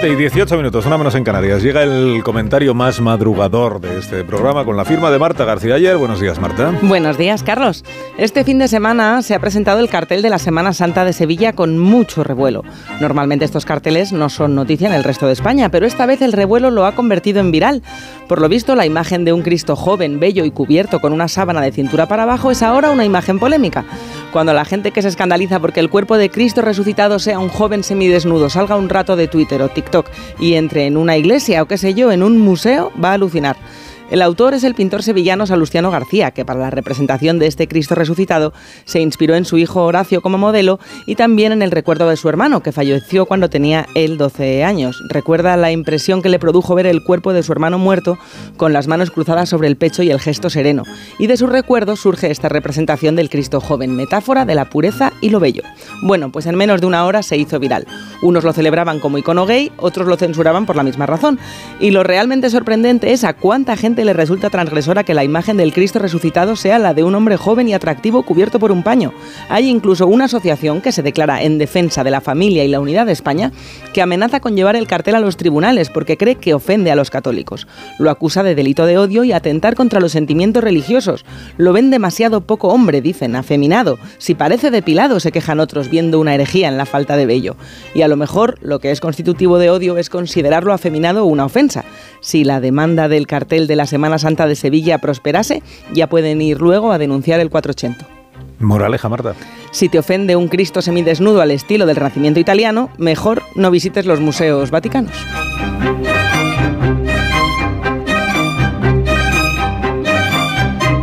7 y 18 minutos, una menos en Canarias. Llega el comentario más madrugador de este programa con la firma de Marta García Ayer. Buenos días, Marta. Buenos días, Carlos. Este fin de semana se ha presentado el cartel de la Semana Santa de Sevilla con mucho revuelo. Normalmente estos carteles no son noticia en el resto de España, pero esta vez el revuelo lo ha convertido en viral. Por lo visto, la imagen de un Cristo joven, bello y cubierto con una sábana de cintura para abajo es ahora una imagen polémica. Cuando la gente que se escandaliza porque el cuerpo de Cristo resucitado sea un joven semidesnudo, salga un rato de Twitter o TikTok y entre en una iglesia o qué sé yo, en un museo, va a alucinar. El autor es el pintor sevillano Salustiano García, que para la representación de este Cristo resucitado se inspiró en su hijo Horacio como modelo y también en el recuerdo de su hermano, que falleció cuando tenía él 12 años. Recuerda la impresión que le produjo ver el cuerpo de su hermano muerto con las manos cruzadas sobre el pecho y el gesto sereno. Y de su recuerdo surge esta representación del Cristo joven, metáfora de la pureza y lo bello. Bueno, pues en menos de una hora se hizo viral. Unos lo celebraban como icono gay, otros lo censuraban por la misma razón. Y lo realmente sorprendente es a cuánta gente le resulta transgresora que la imagen del Cristo resucitado sea la de un hombre joven y atractivo cubierto por un paño. Hay incluso una asociación que se declara en defensa de la familia y la unidad de España que amenaza con llevar el cartel a los tribunales porque cree que ofende a los católicos. Lo acusa de delito de odio y atentar contra los sentimientos religiosos. Lo ven demasiado poco hombre, dicen, afeminado. Si parece depilado, se quejan otros viendo una herejía en la falta de vello. Y a lo mejor lo que es constitutivo de odio es considerarlo afeminado una ofensa. Si la demanda del cartel de la Semana Santa de Sevilla prosperase, ya pueden ir luego a denunciar el 480. Moraleja, Marta. Si te ofende un Cristo semidesnudo al estilo del Renacimiento italiano, mejor no visites los museos vaticanos.